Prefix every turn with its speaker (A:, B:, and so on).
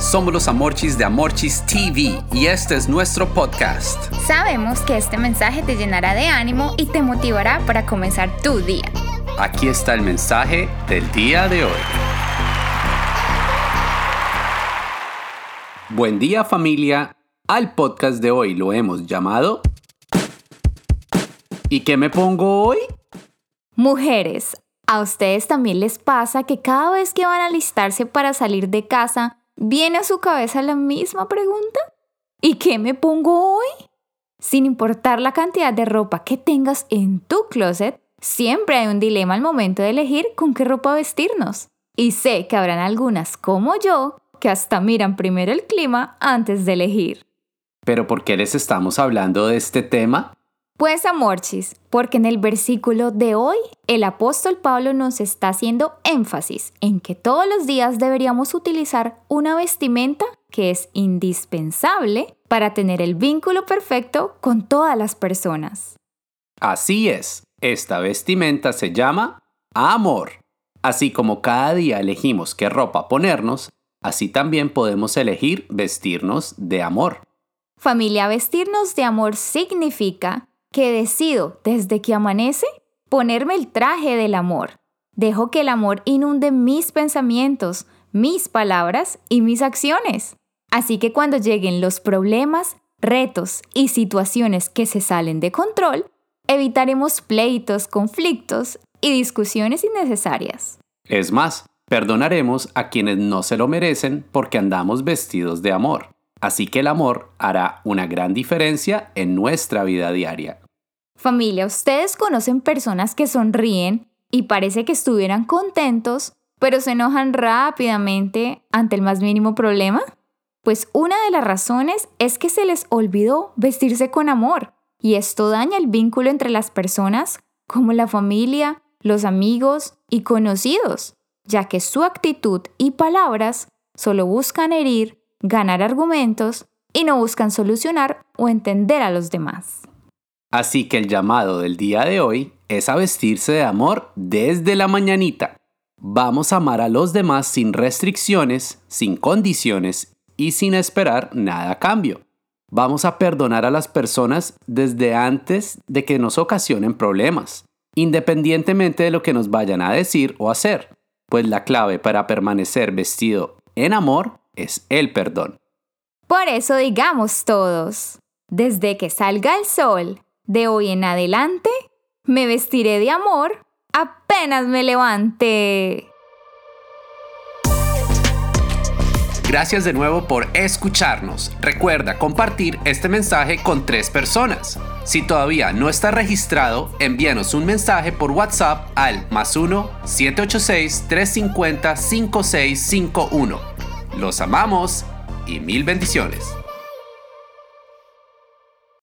A: Somos los Amorchis de Amorchis TV y este es nuestro podcast.
B: Sabemos que este mensaje te llenará de ánimo y te motivará para comenzar tu día.
A: Aquí está el mensaje del día de hoy. Buen día familia. Al podcast de hoy lo hemos llamado ¿Y qué me pongo hoy?
B: Mujeres, ¿a ustedes también les pasa que cada vez que van a alistarse para salir de casa, viene a su cabeza la misma pregunta? ¿Y qué me pongo hoy? Sin importar la cantidad de ropa que tengas en tu closet, siempre hay un dilema al momento de elegir con qué ropa vestirnos. Y sé que habrán algunas como yo que hasta miran primero el clima antes de elegir.
A: ¿Pero por qué les estamos hablando de este tema?
B: Pues amorchis, porque en el versículo de hoy el apóstol Pablo nos está haciendo énfasis en que todos los días deberíamos utilizar una vestimenta que es indispensable para tener el vínculo perfecto con todas las personas.
A: Así es, esta vestimenta se llama amor. Así como cada día elegimos qué ropa ponernos, así también podemos elegir vestirnos de amor.
B: Familia, vestirnos de amor significa que decido desde que amanece ponerme el traje del amor. Dejo que el amor inunde mis pensamientos, mis palabras y mis acciones. Así que cuando lleguen los problemas, retos y situaciones que se salen de control, evitaremos pleitos, conflictos y discusiones innecesarias.
A: Es más, perdonaremos a quienes no se lo merecen porque andamos vestidos de amor. Así que el amor hará una gran diferencia en nuestra vida diaria.
B: Familia, ¿ustedes conocen personas que sonríen y parece que estuvieran contentos, pero se enojan rápidamente ante el más mínimo problema? Pues una de las razones es que se les olvidó vestirse con amor y esto daña el vínculo entre las personas como la familia, los amigos y conocidos, ya que su actitud y palabras solo buscan herir, ganar argumentos y no buscan solucionar o entender a los demás.
A: Así que el llamado del día de hoy es a vestirse de amor desde la mañanita. Vamos a amar a los demás sin restricciones, sin condiciones y sin esperar nada a cambio. Vamos a perdonar a las personas desde antes de que nos ocasionen problemas, independientemente de lo que nos vayan a decir o hacer, pues la clave para permanecer vestido en amor es el perdón.
B: Por eso digamos todos, desde que salga el sol, de hoy en adelante me vestiré de amor apenas me levante.
A: Gracias de nuevo por escucharnos. Recuerda compartir este mensaje con tres personas. Si todavía no está registrado, envíanos un mensaje por WhatsApp al más 1-786-350-5651. Los amamos y mil bendiciones.